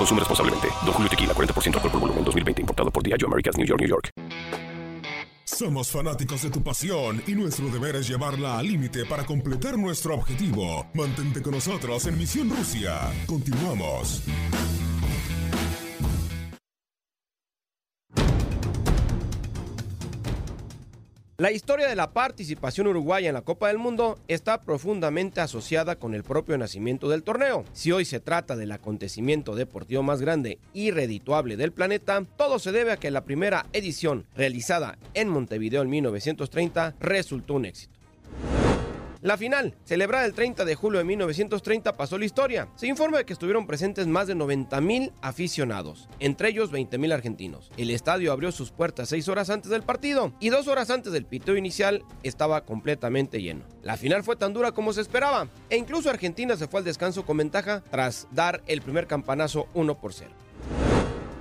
Consume responsablemente. Don Julio Tequila, 40% alcohol por volumen, 2020. Importado por Diageo Americas, New York, New York. Somos fanáticos de tu pasión y nuestro deber es llevarla al límite para completar nuestro objetivo. Mantente con nosotros en Misión Rusia. Continuamos. La historia de la participación uruguaya en la Copa del Mundo está profundamente asociada con el propio nacimiento del torneo. Si hoy se trata del acontecimiento deportivo más grande y redituable del planeta, todo se debe a que la primera edición, realizada en Montevideo en 1930, resultó un éxito. La final, celebrada el 30 de julio de 1930, pasó la historia. Se informa de que estuvieron presentes más de 90.000 aficionados, entre ellos 20.000 argentinos. El estadio abrió sus puertas seis horas antes del partido y dos horas antes del piteo inicial estaba completamente lleno. La final fue tan dura como se esperaba e incluso Argentina se fue al descanso con ventaja tras dar el primer campanazo 1 por 0.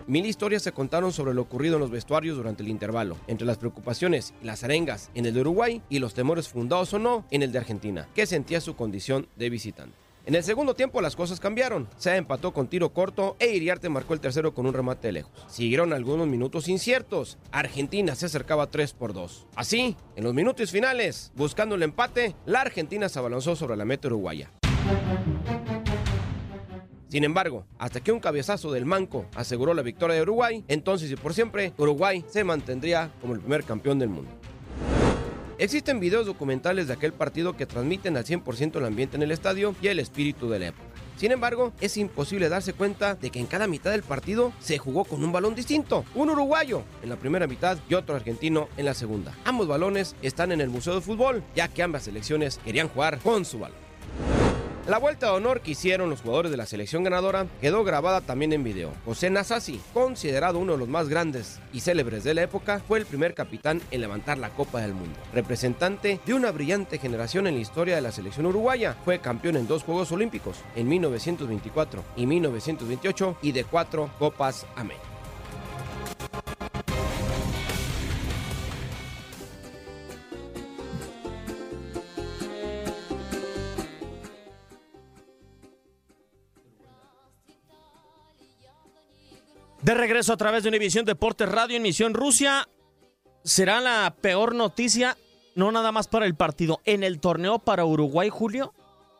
Mil historias se contaron sobre lo ocurrido en los vestuarios durante el intervalo, entre las preocupaciones y las arengas en el de Uruguay y los temores fundados o no en el de Argentina, que sentía su condición de visitante. En el segundo tiempo las cosas cambiaron. Se empató con tiro corto e Iriarte marcó el tercero con un remate de lejos. Siguieron algunos minutos inciertos. Argentina se acercaba 3 por 2. Así, en los minutos finales, buscando el empate, la Argentina se abalanzó sobre la meta uruguaya. Sin embargo, hasta que un cabezazo del Manco aseguró la victoria de Uruguay, entonces y por siempre, Uruguay se mantendría como el primer campeón del mundo. Existen videos documentales de aquel partido que transmiten al 100% el ambiente en el estadio y el espíritu de la época. Sin embargo, es imposible darse cuenta de que en cada mitad del partido se jugó con un balón distinto. Un uruguayo en la primera mitad y otro argentino en la segunda. Ambos balones están en el Museo de Fútbol, ya que ambas selecciones querían jugar con su balón. La vuelta de honor que hicieron los jugadores de la selección ganadora quedó grabada también en video. José Nasasi, considerado uno de los más grandes y célebres de la época, fue el primer capitán en levantar la Copa del Mundo. Representante de una brillante generación en la historia de la selección uruguaya, fue campeón en dos Juegos Olímpicos, en 1924 y 1928, y de cuatro Copas América. De regreso a través de Univisión Deportes Radio en Misión Rusia. ¿Será la peor noticia, no nada más para el partido, en el torneo para Uruguay, Julio?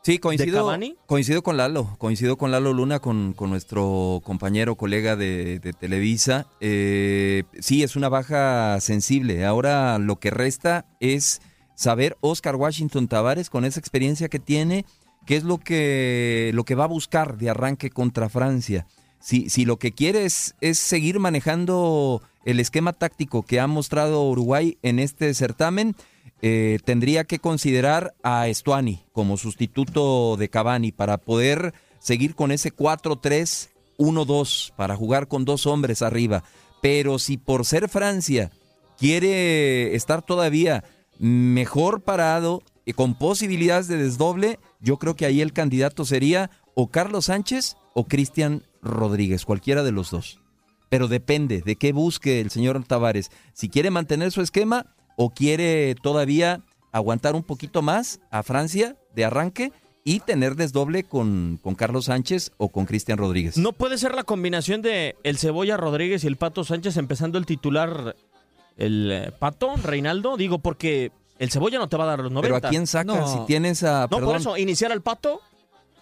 Sí, coincido, coincido con Lalo, coincido con Lalo Luna, con, nuestro compañero, colega de, Televisa. Eh, sí, es una baja sensible. Ahora lo que resta es saber Oscar Washington Tavares, con esa experiencia que tiene, qué es lo que, lo que va a buscar de arranque contra Francia si, si lo que quiere es, seguir manejando el esquema táctico que ha mostrado Uruguay en este certamen, eh, tendría que considerar a Estuani como sustituto de Cavani para poder seguir con ese 4-3-1-2 para jugar con dos hombres arriba. Pero si por ser Francia quiere estar todavía mejor parado y con posibilidades de desdoble, yo creo que ahí el candidato sería o Carlos Sánchez o Cristian Rodríguez, cualquiera de los dos. pero depende de qué busque el señor Tavares. Si quiere mantener su esquema o quiere todavía aguantar un poquito más a Francia de arranque y tener desdoble con, con Carlos Sánchez o con Cristian Rodríguez. ¿No puede ser la combinación de el Cebolla Rodríguez y el Pato Sánchez empezando el titular el eh, Pato Reinaldo? Digo, porque el Cebolla no te va a dar los 90. Pero ¿a quién sacas si tienes a... No, por eso, iniciar al Pato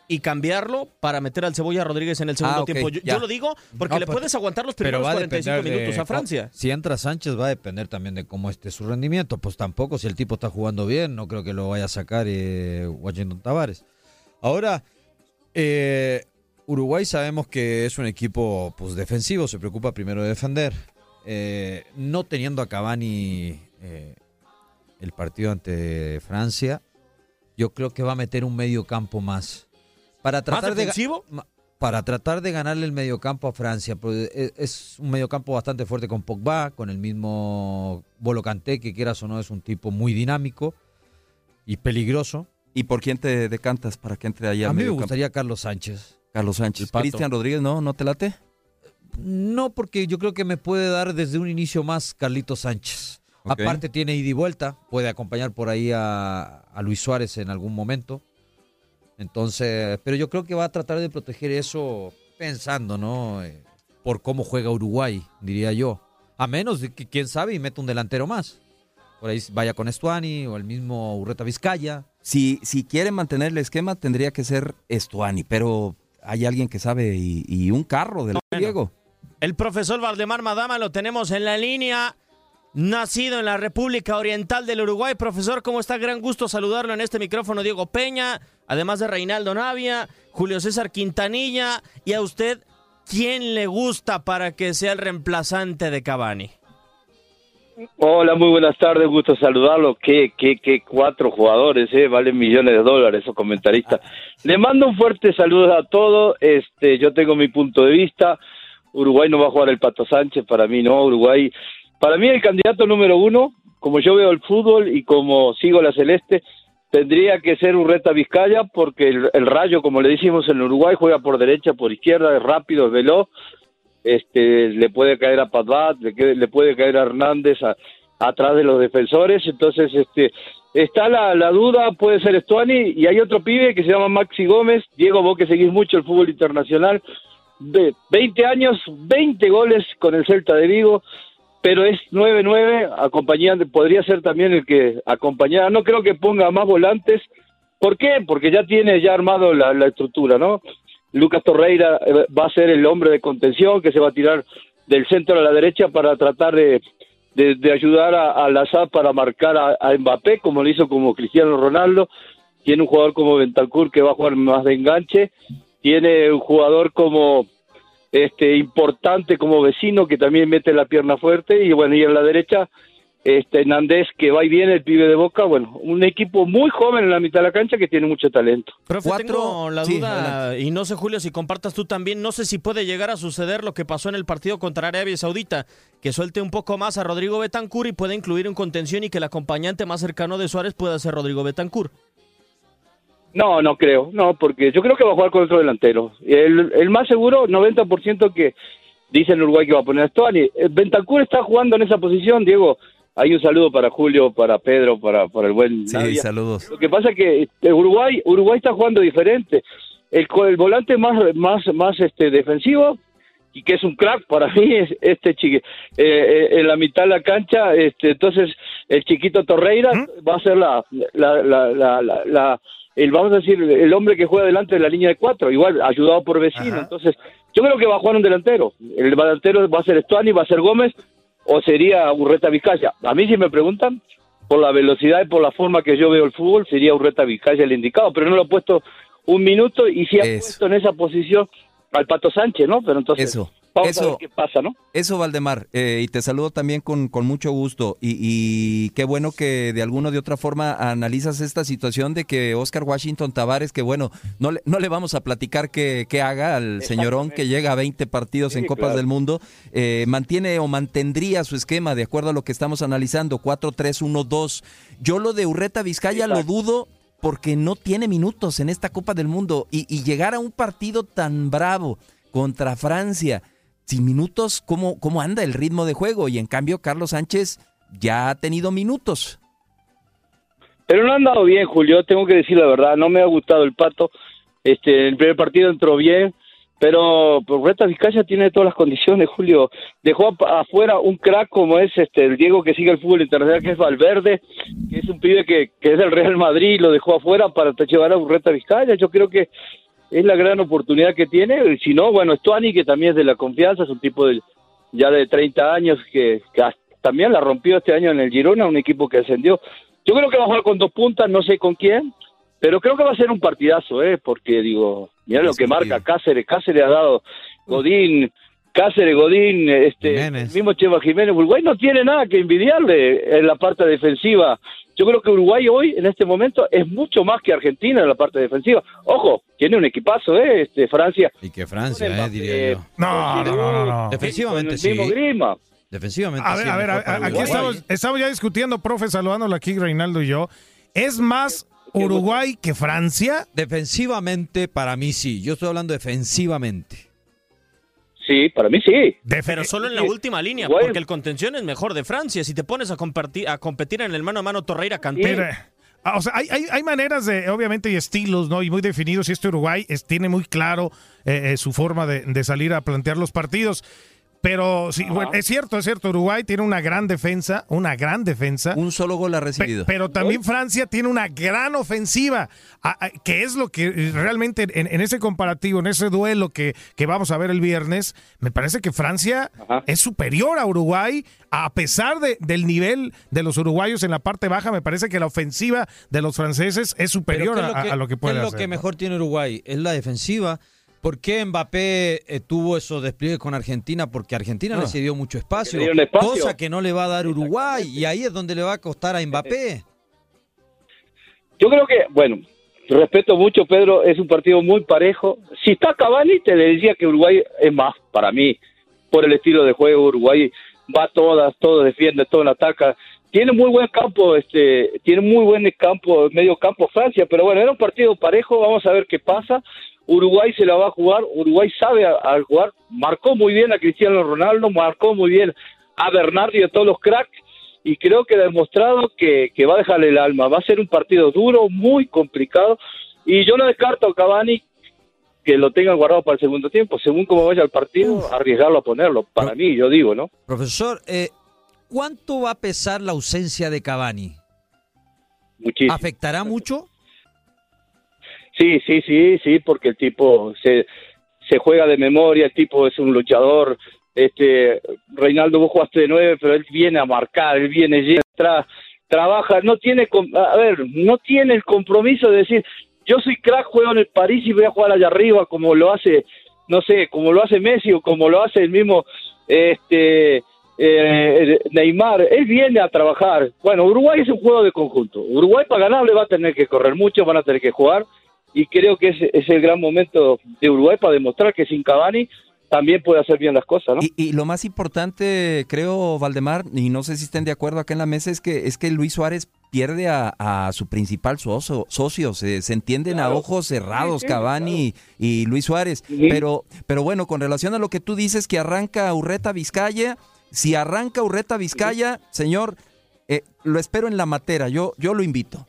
y cambiarlo para meter al Cebolla Rodríguez en el segundo Ah, tiempo. Yo, lo digo porque No, le pero- puedes aguantar los primeros va a 45 depender minutos de- a Francia. Si entra Sánchez va a depender también de cómo esté su rendimiento. Pues tampoco, si el tipo está jugando bien, no creo que lo vaya a sacar eh, Washington Tavares. Ahora, eh, Uruguay sabemos que es un equipo pues defensivo, se preocupa primero de defender. Eh, no teniendo a Cavani eh, el partido ante Francia, yo creo que va a meter un medio campo más. Para tratar de ga- defensivo? ma- para tratar de ganarle el mediocampo a Francia. pues, e- Es un mediocampo bastante fuerte con Pogba, con el mismo Bolo Kanté, que quieras o no es un tipo muy dinámico y peligroso. ¿Y por quién te decantas para que entre allá A mí me gustaría Carlos Sánchez. Carlos Sánchez. Cristian Rodríguez, ¿no? ¿No te late? No, porque yo creo que me puede dar desde un inicio más Carlitos Sánchez. Aparte tiene ida y vuelta, puede acompañar por ahí a, a Luis Suárez en algún momento. Entonces, pero yo creo que va a tratar de proteger eso pensando, ¿no? Eh, por cómo juega Uruguay, diría yo. A menos de que, quién sabe, y mete un delantero más. Por ahí vaya con Estuani o el mismo Urreta Vizcaya. Si, si quiere mantener el esquema, tendría que ser Estuani, pero hay alguien que sabe y, y un carro del Diego. El profesor Valdemar Madama lo tenemos en la línea. Nacido en la República Oriental del Uruguay. Profesor, ¿cómo está? Gran gusto saludarlo en este micrófono, Diego Peña, además de Reinaldo Navia, Julio César Quintanilla. Y a usted, ¿quién le gusta para que sea el reemplazante de Cavani? Hola, muy buenas tardes, gusto saludarlo. Qué, qué, qué cuatro jugadores, eh, valen millones de dólares esos comentaristas. Le mando un fuerte saludo a todos. Este, yo tengo mi punto de vista. Uruguay no va a jugar el Pato Sánchez, para mí no. Uruguay, para mí el candidato número uno, como yo veo el fútbol y como sigo la celeste, tendría que ser Urreta Vizcaya, porque el, Rayo, como le decimos en Uruguay, juega por derecha, por izquierda, es rápido, es veloz. Este le puede caer a Padvat, le, le puede caer a Hernández a- atrás de los defensores, entonces este está la, la duda, puede ser Estuani, y hay otro pibe que se llama Maxi Gómez, Diego, vos que seguís mucho el fútbol internacional, de 20 años, 20 goles con el Celta de Vigo, pero es 9-9, acompañando, podría ser también el que acompañara, no creo que ponga más volantes, ¿por qué? Porque ya tiene ya armado la, estructura, ¿no? Lucas Torreira eh, va a ser el hombre de contención que se va a tirar del centro a la derecha para tratar de, de, de ayudar a, a Lazar para marcar a, a Mbappé, como lo hizo como Cristiano Ronaldo. Tiene un jugador como Bentancur que va a jugar más de enganche. Tiene un jugador como este importante como vecino que también mete la pierna fuerte y bueno y en la derecha este Hernández que va y viene el pibe de Boca bueno un equipo muy joven en la mitad de la cancha que tiene mucho talento Profe, tengo la sí, duda, y no sé, Julio, si compartas tú también, no sé si puede llegar a suceder lo que pasó en el partido contra Arabia Saudita, que suelte un poco más a Rodrigo Betancur y pueda incluir un contención y que el acompañante más cercano de Suárez pueda ser Rodrigo Betancur. No, no creo, no, porque yo creo que va a jugar con otro delantero. El, el más seguro, 90% que dice en Uruguay que va a poner a Stuani. Eh, Bentancur está jugando en esa posición, Diego. Hay un saludo para Julio, para Pedro, para, para el buen Sí, saludos. Lo que pasa es que este, Uruguay, Uruguay está jugando diferente. El, el volante más, más, más este, defensivo y que es un crack para mí es este chique eh, eh, en la mitad de la cancha este entonces el chiquito Torreira va a ser la la, la, la, la- la- el vamos a decir el hombre que juega delante de la línea de cuatro igual ayudado por vecino. Entonces yo creo que va a jugar un delantero. El delantero va a ser Estuani va a ser Gómez o sería Urreta Vizcaya. A mí si me preguntan por la velocidad y por la forma que yo veo el fútbol sería Urreta Vizcaya el indicado pero no lo he puesto un minuto y sí ha puesto en esa posición al Pato Sánchez, ¿no? Pero entonces Eso, vamos a eso. ver qué pasa, ¿no? Eso, Valdemar, eh, y te saludo también con, con mucho gusto. Y, y qué bueno que de alguna o de otra forma analizas esta situación de que Oscar Washington Tavares, que bueno, no le, no le vamos a platicar que, que haga al señorón que llega a 20 partidos en Copas claro. del Mundo, eh, mantiene o mantendría su esquema de acuerdo a lo que estamos analizando, 4-3-1-2. Yo lo de Urreta Vizcaya lo dudo porque no tiene minutos en esta Copa del Mundo y, y llegar a un partido tan bravo contra Francia sin minutos, ¿cómo, ¿cómo anda el ritmo de juego? Y en cambio, Carlos Sánchez ya ha tenido minutos. Pero no han dado bien, Julio, tengo que decir la verdad, no me ha gustado el pato. Este, el primer partido entró bien, pero pues, Reta Vizcaya tiene todas las condiciones, Julio. Dejó afuera un crack como es este el Diego que sigue el fútbol internacional, que es Valverde, que es un pibe que, que es del Real Madrid, lo dejó afuera para llevar a Reta Vizcaya. Yo creo que es la gran oportunidad que tiene. Y si no, bueno, Stuani, que también es de la confianza, es un tipo de, ya de 30 años que, que también la rompió este año en el Girona, un equipo que ascendió. Yo creo que va a jugar con dos puntas, no sé con quién, pero creo que va a ser un partidazo, ¿eh? Porque digo, mira lo que marca Cáceres, Cáceres ha dado Godín, Cáceres, Godín, este, mismo Cheva Jiménez, Uruguay no tiene nada que envidiarle en la parte defensiva. Yo creo que Uruguay hoy, en este momento, es mucho más que Argentina en la parte defensiva. Ojo, tiene un equipazo, ¿eh? Este, Francia. Y que Francia, eh, diría yo. No, no, no, no. Defensivamente sí. Defensivamente a ver, a ver, aquí estamos, estamos ya discutiendo, profe, saludándolo aquí Reinaldo y yo. ¿Es más Uruguay que Francia? Defensivamente, para mí sí. Yo estoy hablando defensivamente. Sí, para mí sí. Pero solo en la última línea, porque el contención es mejor de Francia. Si te pones a, compartir, a competir en el mano a mano Torreira Canté. Ah, o sea, hay, hay, hay, maneras de, obviamente, y estilos, ¿no? Y muy definidos. Y este Uruguay es, tiene muy claro eh, eh, su forma de, de, salir a plantear los partidos. Pero sí, bueno, es cierto, es cierto. Uruguay tiene una gran defensa, una gran defensa. Un solo gol ha recibido. pero también Francia tiene una gran ofensiva, que es lo que realmente en, ese comparativo, en ese duelo que, que, vamos a ver el viernes, me parece que Francia es superior a Uruguay, a pesar de, del nivel de los uruguayos en la parte baja, me parece que la ofensiva de los franceses es superior a, lo que puede ¿qué es lo que mejor tiene Uruguay? Es la defensiva ¿Por qué Mbappé eh, tuvo esos despliegues con Argentina? Porque Argentina le cedió mucho espacio, cosa que no le va a dar Uruguay, y ahí es donde le va a costar a Mbappé. Yo creo que, bueno, respeto mucho, Pedro, es un partido muy parejo. Si está Cavani, te decía que Uruguay es más, para mí, por el estilo de juego, Uruguay va todas, todo defiende, todo ataca. Tiene muy buen campo, este, tiene muy buen campo, medio campo Francia, pero bueno, era un partido parejo, vamos a ver qué pasa. Uruguay se la va a jugar, Uruguay sabe al jugar, marcó muy bien a Cristiano Ronaldo, marcó muy bien a Bernardo y a todos los cracks, y creo que ha demostrado que, va a dejarle el alma. Va a ser un partido duro, muy complicado, y yo no descarto a Cavani que lo tengan guardado para el segundo tiempo, según cómo vaya el partido, arriesgarlo a ponerlo, para mí, yo digo, ¿no? Profesor, eh, ¿cuánto va a pesar la ausencia de Cavani? Muchísimo. ¿Afectará mucho? Sí, sí, sí, sí, porque el tipo se, juega de memoria, el tipo es un luchador. Este, Reinaldo, vos jugaste de nueve, pero él viene a marcar, él viene, tra, trabaja, no tiene, a ver, no tiene el compromiso de decir, yo soy crack, juego en el París y voy a jugar allá arriba como lo hace, no sé, como lo hace Messi o como lo hace el mismo, este, eh, Neymar, él viene a trabajar. Bueno, Uruguay es un juego de conjunto. Uruguay para ganarle va a tener que correr mucho, van a tener que jugar y creo que es, es el gran momento de Uruguay para demostrar que sin Cavani también puede hacer bien las cosas, ¿no? Y, lo más importante, creo, Valdemar, y no sé si estén de acuerdo acá en la mesa, es que es que Luis Suárez pierde a, su principal socio, socio se, entienden a ojos cerrados Cavani y Luis Suárez, pero, pero bueno, con relación a lo que tú dices que arranca Urreta Vizcaya, si arranca Urreta Vizcaya, señor, eh, lo espero en la matera, yo, yo lo invito.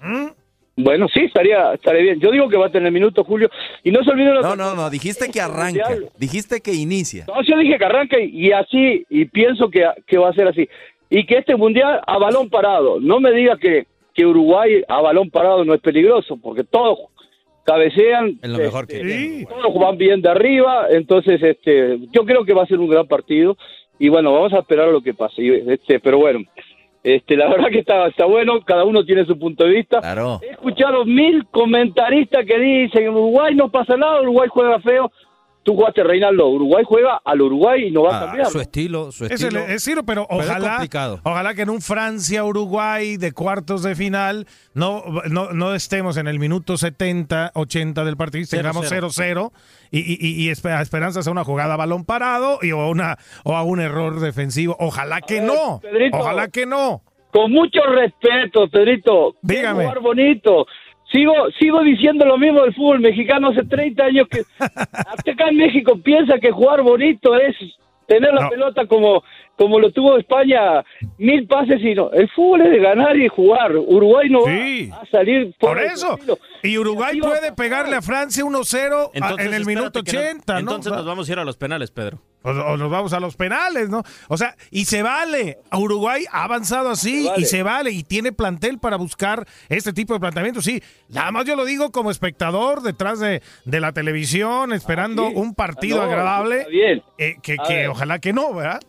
¿Mm? Bueno, sí, estaría, estaría bien. Yo digo que va a tener minuto, Julio. Y no se olviden... No, no, no, dijiste que arranca. Dijiste que inicia. No, yo dije que arranca y, así, y pienso que, que, va a ser así. Y que este mundial a balón parado. No me diga que, que Uruguay a balón parado no es peligroso, porque todos cabecean. Es lo mejor que este, Todos van bien de arriba. Entonces, este, yo creo que va a ser un gran partido. Y bueno, vamos a esperar a lo que pase. Este, pero bueno. Este, la verdad que está, está bueno, cada uno tiene su punto de vista. He escuchado mil comentaristas que dicen, Uruguay no pasa nada, Uruguay juega feo tú jugaste Reinaldo, Uruguay juega al Uruguay y no va a ah, cambiar. Su estilo, su estilo. Es, estilo, pero, ojalá, ojalá que en un Francia-Uruguay de cuartos de final no, no, estemos en el minuto 70, 80 del partido, tengamos 0-0 y, y, y, esperanza sea una jugada a balón parado y, o, una, o a un error defensivo. Ojalá que no. ojalá que no. Con mucho respeto, Pedrito. Dígame. Jugar bonito sigo sigo diciendo lo mismo del fútbol mexicano hace 30 años que hasta acá en México piensa que jugar bonito es tener la No. pelota como como lo tuvo España, mil pases y no. El fútbol es de ganar y jugar. Uruguay no Sí. va a salir Por eso. estilo. Y Uruguay a puede pegarle a Francia 1-0 a- Entonces, en el minuto que no- 80, ¿no? Entonces nos vamos a ir a los penales, Pedro. O, o nos vamos a los penales, ¿no? O sea, y se vale. Uruguay ha avanzado así vale. y se vale y tiene plantel para buscar este tipo de planteamiento. Sí, nada más yo lo digo como espectador detrás de, de la televisión, esperando sí. un partido Ah, no, agradable. bien. eh, que que ojalá que no, ¿verdad?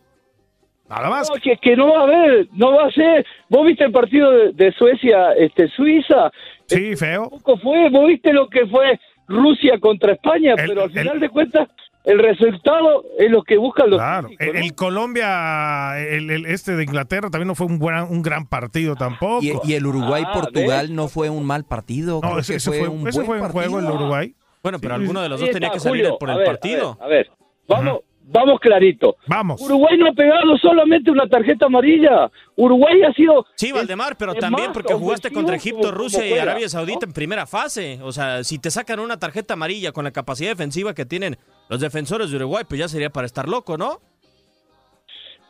Nada más. No, que, que no va a haber, no va a ser. ¿Vos viste el partido de, de Suecia, este, Suiza? Sí, feo. Tampoco fue. ¿Vos viste lo que fue Rusia contra España? El- pero al el- final de cuentas, el resultado es lo que buscan los Claro, el, ¿no? el Colombia, el, el este de Inglaterra también no fue un, buen, un gran partido tampoco. Y, y el Ah, Uruguay-Portugal no fue un mal partido. no, ese, ese fue, un ese buen fue un juego el. Uruguay. Bueno, pero Sí, alguno de los dos tenía que salir Julio. por A el ver, partido. A ver, a ver, vamos, vamos clarito. Vamos. Uruguay no ha pegado solamente una tarjeta amarilla. Uruguay ha sido. Sí, Valdemar, pero también porque jugaste contra Egipto, como- Rusia como y Arabia Saudita ¿no? en primera fase. O sea, si te sacan una tarjeta amarilla con la capacidad defensiva que tienen los defensores de Uruguay, pues ya sería para estar loco, ¿no?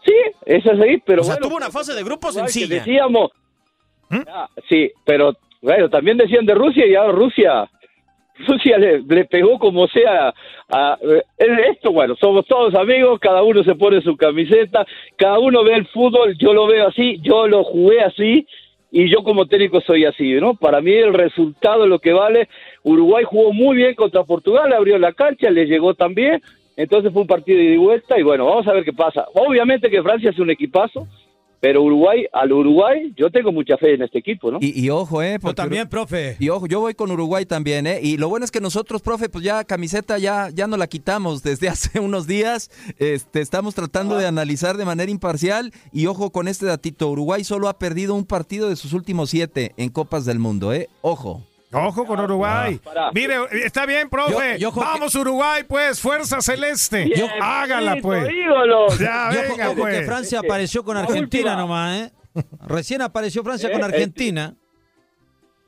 Sí, es así, pero. o sea, bueno, tuvo una fase de grupo sencilla. Decíamos. ¿Mm? Ah, sí, pero bueno, también decían de Rusia y ahora Rusia. Rusia le, le pegó como sea a, eh, esto, bueno, somos todos amigos, cada uno se pone su camiseta, cada uno ve el fútbol, yo lo veo así, yo lo jugué así y yo como técnico soy así, ¿no? Para mí el resultado es lo que vale. Uruguay jugó muy bien contra Portugal, abrió la cancha, le llegó también, entonces fue un partido de ida y vuelta y bueno, vamos a ver qué pasa. Obviamente que Francia es un equipazo, pero Uruguay, al Uruguay, yo tengo mucha fe en este equipo, ¿no? Y, y ojo, ¿eh? Yo también, profe. Y ojo, yo voy con Uruguay también, ¿eh? Y lo bueno es que nosotros, profe, pues ya camiseta ya, ya no la quitamos desde hace unos días. Este, estamos tratando de analizar de manera imparcial. Y ojo con este datito, Uruguay solo ha perdido un partido de sus últimos siete en Copas del Mundo, ¿eh? Ojo. Ojo con Uruguay. Mire, está bien, profe. Yo- yo Vamos, Uruguay, pues, fuerza celeste. Bien, Hágala, bonito, pues. ídolo. Ya, Yo venga, que pues. Francia Es que apareció con Argentina nomás, ¿eh? Recién apareció Francia Eh, con eh, Argentina.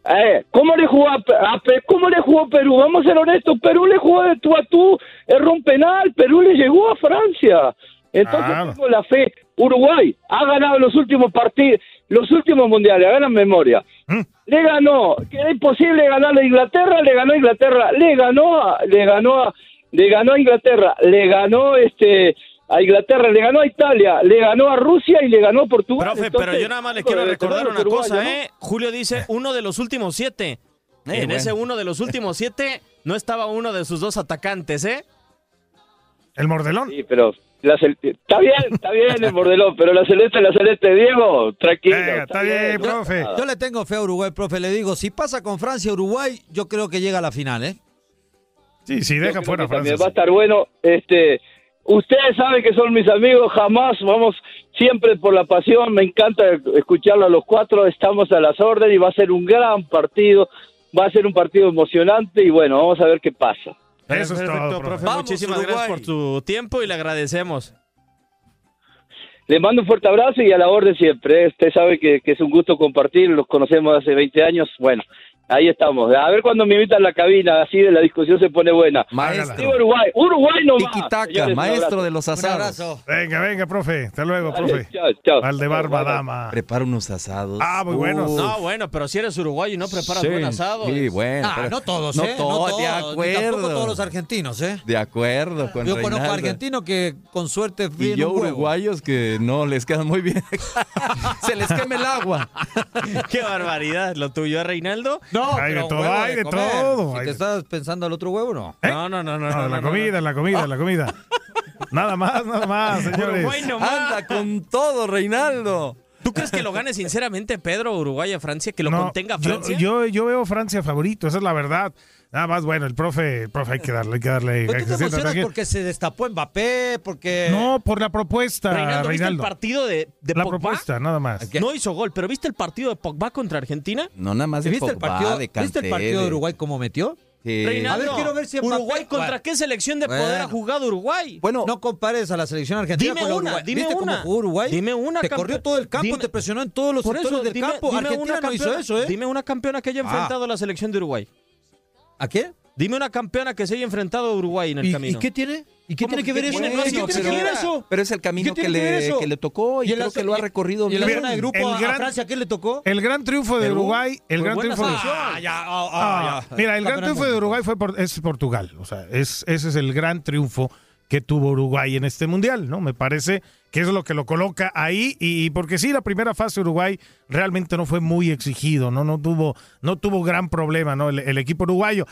Eh, ¿Cómo le jugó a, a cómo le jugó Perú? Vamos a ser honestos, Perú le jugó de tú a tú, erró un penal, Perú le llegó a Francia. Entonces Claro. tengo la fe. Uruguay ha ganado los últimos partidos, los últimos mundiales, hagan memoria. Le ganó, que era imposible ganarle a Inglaterra, le ganó a Inglaterra, le ganó a, le ganó a, le ganó a Inglaterra, le ganó este a Inglaterra, le ganó a Italia, le ganó a Rusia y le ganó a Portugal. Profe, Entonces, pero yo nada más le quiero debe recordar una cosa. ¿eh? Julio dice uno de los últimos siete. Eh, en bueno. ese uno de los últimos siete no estaba uno de sus dos atacantes, ¿eh? El mordelón. Sí, pero la cel- está bien, está bien el bordelón, pero la celeste, la celeste, Diego, tranquilo. Venga, está bien, profe. Yo le tengo fe a Uruguay, profe. Le digo, si pasa con Francia Uruguay, yo creo que llega a la final, ¿eh? Sí, sí, deja fuera Francia. también va a estar bueno. Este, ustedes saben que son mis amigos, jamás vamos siempre por la pasión. Me encanta escucharlo a los cuatro. Estamos a las órdenes y va a ser un gran partido. Va a ser un partido emocionante y bueno, vamos a ver qué pasa. Eso es Perfecto, todo, profe. Vamos, Muchísimas Uruguay. gracias por tu tiempo y le agradecemos. Les mando un fuerte abrazo y a la orden siempre. ¿eh? Usted sabe que, que es un gusto compartir, los conocemos hace 20 años. Bueno, ahí estamos. A ver cuando me invitan a la cabina, así de la discusión se pone buena. Maestro. Uruguay, Uruguay no un maestro de los asados. Venga, venga, profe. Hasta luego, profe. Chao, chao. Bye. Madama. Prepara unos asados. Ah, muy buenos. No, bueno, pero si eres uruguayo y no preparas Sí, buen asado. Sí, bueno. Ah, pero- no todos, no ¿eh? todos, no de todos, ni acuerdo. Tampoco todos los argentinos, ¿eh? De acuerdo con Yo conozco Reinaldo. argentinos que con suerte Y yo un uruguayos que no les quedan muy bien. Se les quema el agua. Qué barbaridad. ¿Lo tuyo, Reinaldo? No, Hay de todo, hay de todo, Si hay te de- estás pensando al otro huevo, no. No, no, no, no. No, no, la no, comida, la comida, la comida. Nada más, nada más, señores. Nomás. Anda con todo, Reinaldo. ¿Tú crees que lo gane sinceramente Pedro, Uruguay a Francia? ¿Que lo No, contenga Francia? Yo, yo, veo Francia favorito, esa es la verdad. Nada más, bueno, el profe, el profe hay que darle, hay que darle. Tú que te emocionas porque se destapó Mbappé, porque... No, por la propuesta, Reinaldo, ¿viste el partido de, de La Pogba? propuesta, nada más. No hizo gol, pero ¿viste el partido de Pogba contra Argentina? No, nada más de ¿Viste el, partido, de ¿Viste el partido de- Uruguay cómo metió? Reinaldo, a ver, quiero ver si Mbappé- Uruguay contra Bueno. qué selección de poder Bueno. ha jugado Uruguay. Bueno, no compares a la selección argentina Dime con la una, Uruguay. dime ¿Viste una. cómo jugó Uruguay? Dime una, Te campe- corrió todo el campo, dime- te presionó en todos los Por sectores eso, del dime- campo. dime Argentina una no hizo campeona- eso, ¿eh? Dime una campeona que haya Ah. enfrentado a la selección de Uruguay. ¿A qué? Dime una campeona que se haya enfrentado a Uruguay en el ¿Y, camino. y qué tiene? ¿Y qué ¿Cómo tiene que ver eso? ¿Y qué tiene que pero- ver eso? Pero es el camino ¿Qué que le, eso? que le tocó y, en creo la- que lo ha recorrido ¿Y en la bien. zona de grupo El a, gran- a Francia qué le tocó? El gran triunfo de. Uruguay, el Fue gran triunfo de. Ah, ya, ah, Ah, ah, ya. mira, el gran triunfo de Uruguay fue por- es Portugal. O sea, es, ese es el gran triunfo que tuvo Uruguay en este mundial, ¿no? Me parece que es lo que lo coloca ahí y, y porque sí, la primera fase de Uruguay realmente no fue muy exigido, ¿no? No tuvo, no tuvo gran problema, ¿no? El, el equipo uruguayo.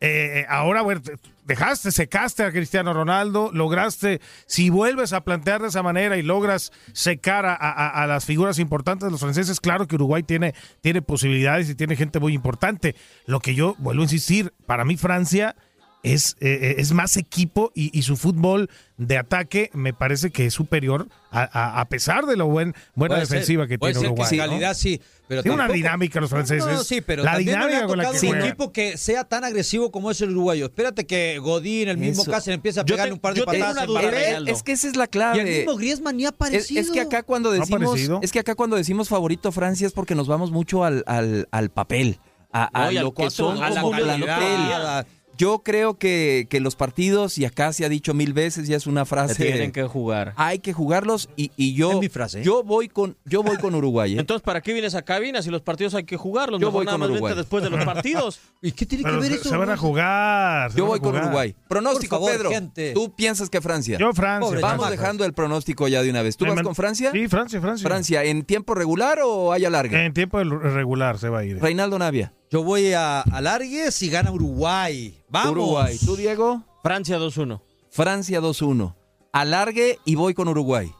Eh, ahora, bueno, te- dejaste, secaste a Cristiano Ronaldo, lograste, si vuelves a plantear de esa manera y logras secar a, a- a las figuras importantes de los franceses, claro que Uruguay tiene, tiene posibilidades y tiene gente muy importante. Lo que yo vuelvo a insistir, para mí Francia es, eh, es más equipo y, y su fútbol de ataque me parece que es superior a, a- a pesar de la buen, buena Puede ser, defensiva que puede tiene ser Uruguay. Que ¿no? calidad sí, pero Tiene una dinámica los franceses. No, no, sí, pero la dinámica con la que tocado un equipo que sea tan agresivo como es el uruguayo. Espérate que Godín, el mismo Eso. Cáceres, empiece a Yo pegarle te- un par de patadas. Reinaldo. Es que esa es la Y el clave. mismo Griezmann ni ha Es, aparecido. es que acá cuando ¿No ha decimos, parecido? es que acá cuando decimos favorito Francia es porque nos vamos mucho al, al, al papel, a, al lo que son a la calidad. Yo creo que, que los partidos, y acá se ha dicho mil veces, ya es una Se frase. tienen que jugar. Hay que jugarlos y, y yo, Es mi frase, ¿eh? yo voy con, yo voy con Uruguay. ¿eh? Entonces, ¿para qué vienes a cabina si los partidos hay que jugarlos? Yo Mejor voy nada con más vente Uruguay. después de los partidos. ¿Y qué tiene Pero que ver se, eso? se van a jugar. se Yo voy con. Uruguay. Pronóstico, favor, Pedro. gente. ¿Tú piensas que Francia? Yo Francia. Pobre Vamos dejando el pronóstico ya de una vez. ¿Tú vas con Francia? Sí, Francia, Francia. Francia, ¿en tiempo regular o hay alargue? En tiempo regular se va a ir. Reinaldo Navia. Yo voy a Alargues y gana Uruguay. Vamos. Uruguay. ¿Tú, Diego? Francia 2-1. Francia 2-1. Alargue y voy con Uruguay.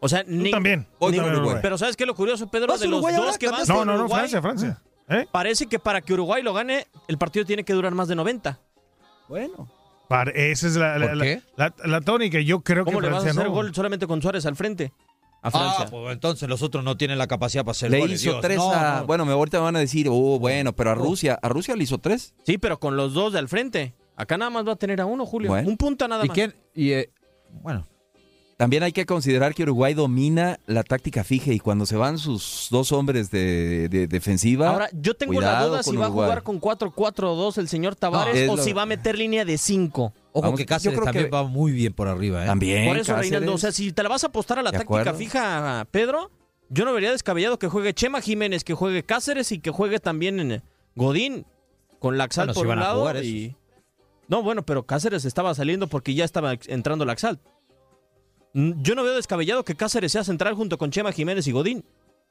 O sea, Tú ni... también. Voy con Uruguay. Pero ¿sabes qué es lo curioso, Pedro? ¿Vas De los Uruguay dos ahora? que van ¿Cambiaste? No, no, no, Francia, Francia. ¿Eh? Parece que para que Uruguay lo gane, el partido tiene que durar más de 90. Bueno. Para- esa es la, la, ¿Por la- qué? la- la tónica. Yo creo ¿Cómo que le vas a hacer no. gol solamente con Suárez al frente? A Francia. Ah, pues entonces los otros no tienen la capacidad para hacer Le goles, hizo Dios. tres No, a. no. Bueno, me ahorita me van a decir, oh, bueno, pero a Rusia, a Rusia le hizo tres. Sí, pero con los dos de al frente. Acá nada más va a tener a uno, Julio. Bueno. Un punto nada ¿Y más. quién? Y, eh, bueno, También hay que considerar que Uruguay domina la táctica fija y cuando se van sus dos hombres de, de defensiva. Ahora, yo tengo la duda si va a jugar con 4-4-2 el señor Tavares es o lo- si va a meter línea de 5. Ojo Vamos, que yo Cáceres creo también que- va muy bien por arriba, ¿eh? También. Por eso, Cáceres. Reinaldo, o sea, si te la vas a apostar a la táctica fija, Pedro, yo no vería descabellado que juegue Chema Jiménez, que juegue Cáceres y que juegue también en Godín con Laxalt Bueno, por si un lado jugar y No, bueno, pero Cáceres estaba saliendo porque ya estaba entrando Laxalt. Mm, Yo no veo descabellado que Cáceres sea central junto con Chema Jiménez y Godín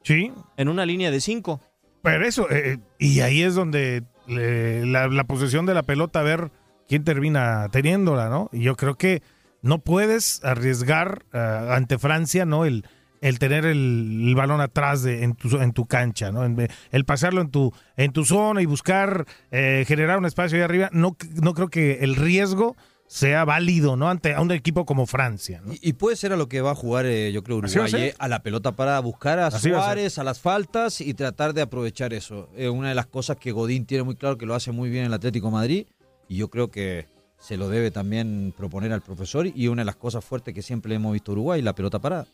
Sí, en una línea de 5. pero eso. eh, y ahí es donde eh, la, la posesión de la pelota, a ver quién termina teniéndola, ¿no? Y yo creo que no puedes arriesgar ah, ante Francia, ¿no? El, el tener el, el balón atrás de, en, tu, en tu cancha, ¿no? En- el pasarlo en tu, en tu zona y buscar eh, generar un espacio ahí arriba. No, no creo que el riesgo sea válido, ¿no? Ante a un equipo como Francia, ¿no? Y, y puede ser a lo que va a jugar, eh, yo creo, a Uruguay, ser. eh, a la pelota para buscar a Así a. Suárez, a, las faltas y tratar de aprovechar eso. Es una de las cosas que Godín tiene muy claro que lo hace muy bien en el Atlético de Madrid y yo creo que se lo debe también proponer al profesor y una de las cosas fuertes que siempre hemos visto Uruguay, la pelota parada.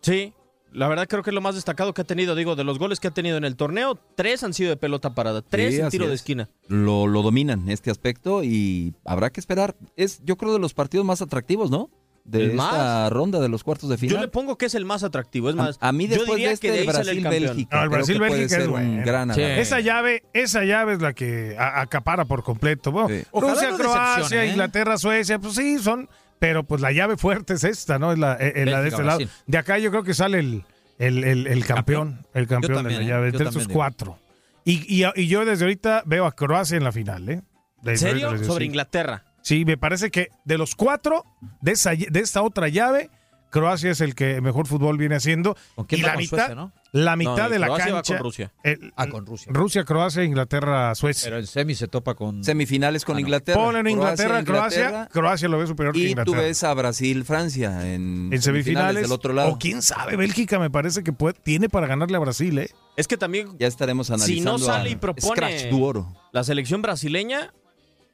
Sí, la verdad creo que es lo más destacado que ha tenido, digo, de los goles que ha tenido en el torneo, tres han sido de pelota parada, tres Sí, en tiro de es. esquina. Lo, lo dominan este aspecto y habrá que esperar. Es, yo creo, de los partidos más atractivos, ¿no? De ¿El esta más? ronda de los cuartos de Yo le final. pongo que es el más atractivo, es más, a, a mí yo diría de este que de. Brasil-Bélgica, No, el Brasil-Bélgica es ser un bueno. gran Sí. Esa llave, esa llave es la que a- acapara por completo. Bueno, Sí. Ojalá Rusia, no Croacia, ¿eh? Inglaterra, Suecia, pues sí, son, pero pues la llave fuerte es esta, ¿no? Es la, eh, eh, la de este lado. Brasil. De acá yo creo que sale el, el, el- el campeón, el campeón también, de la llave, entre digo. cuatro. Y, y, y yo desde ahorita veo a Croacia en la final, ¿eh? ¿En serio? Sobre sí. Inglaterra. Sí, me parece que de los cuatro de, esa, de esta otra llave, Croacia es el que mejor fútbol viene haciendo. ¿Con quién y la con mitad, Suecia, no? la mitad No, de la Croacia va cancha. con Rusia. el- Ah, con Rusia. Rusia, Croacia, Inglaterra, Suecia. Pero el semi se topa con... Semifinales con Ah, no. Inglaterra. Ponen Inglaterra, Croacia, Inglaterra, Croacia lo ve superior que Y tú Inglaterra. ves a Brasil, Francia en, en semifinales del otro lado. o quién sabe, Bélgica me parece que puede, tiene para ganarle a Brasil, ¿eh? Es que también, Ya estaremos si analizando. no sale y propone Scratch du Oro. la selección brasileña,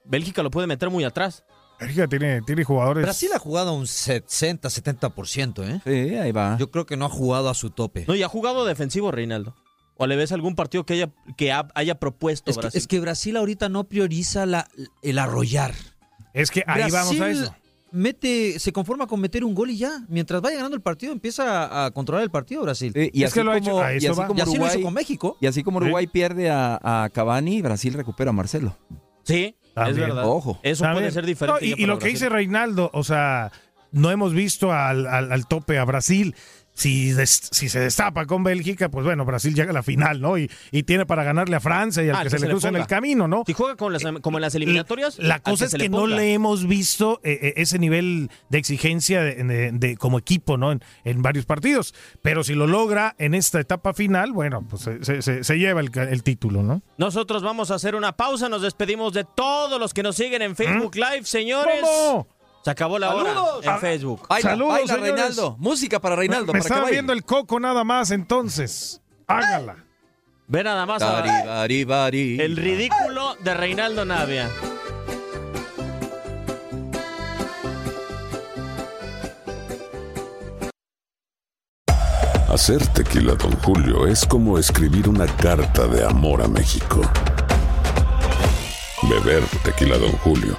Bélgica lo puede meter muy atrás. Bélgica tiene, tiene jugadores. Brasil ha jugado un 60, 70%, ¿eh? Sí, ahí va. Yo creo que no ha jugado a su tope. No, y ha jugado defensivo, Reinaldo. ¿O le ves algún partido que haya, que ha- haya propuesto Es que, Brasil? es que Brasil ahorita no prioriza la, el arrollar. Es que ahí vamos a eso. Mete, se conforma con meter un gol y ya. Mientras vaya ganando el partido, empieza a, a controlar el partido Brasil. Y Es así que lo ha hecho- como- a y eso así va. como y así lo hizo con México. Y así como Uruguay pierde a, a Cavani, Brasil recupera a Marcelo. Sí, es verdad. Ojo. Eso puede ser diferente. No, y, lo que dice Reinaldo, o sea, no hemos visto al, al- al tope a Brasil. Si, des- si se destapa con Bélgica, pues bueno, Brasil llega a la final, ¿no? Y, y tiene para ganarle a Francia y al Ah, que que se se le cruza en el camino, ¿no? Si juega con las, como en las eliminatorias, La cosa es se que le no le hemos visto eh, eh, ese nivel de exigencia de, de- de- como equipo, ¿no? En, en varios partidos. Pero si lo logra en esta etapa final, bueno, pues se, se- se- lleva el, el título, ¿no? Nosotros vamos a hacer una pausa, nos despedimos de todos los que nos siguen en Facebook Live, señores. ¿Cómo? Se acabó la ¡Saludos! hora en Facebook. Baila, Saludos, baila, señores. Reinaldo. Música para Reinaldo. Me para estaba viendo el coco nada más, entonces. Hágala. Ve nada más a- Bari, bari, bari. el ridículo de Reinaldo Navia. Hacer tequila, Don Julio, es como escribir una carta de amor a México. Beber tequila, Don Julio,